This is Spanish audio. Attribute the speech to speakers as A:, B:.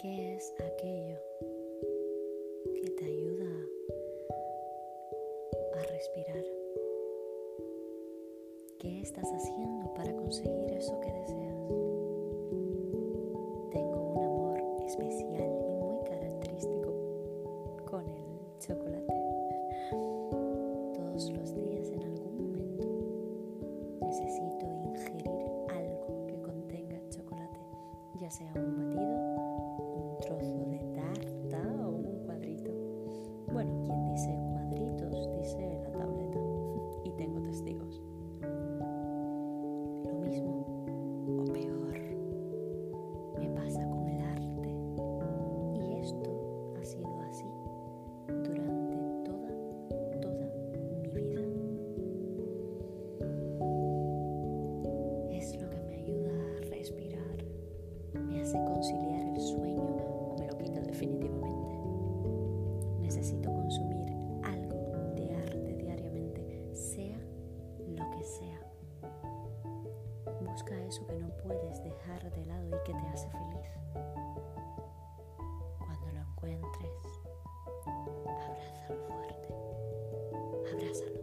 A: ¿Qué es aquello que te ayuda a respirar? ¿Qué estás haciendo para conseguir eso que deseas? Tengo un amor especial. Ya sea un batido, un trozo hace conciliar el sueño o me lo quita definitivamente. Necesito consumir algo de arte diariamente, sea lo que sea. Busca eso que no puedes dejar de lado y que te hace feliz. Cuando lo encuentres, abrázalo fuerte, abrázalo.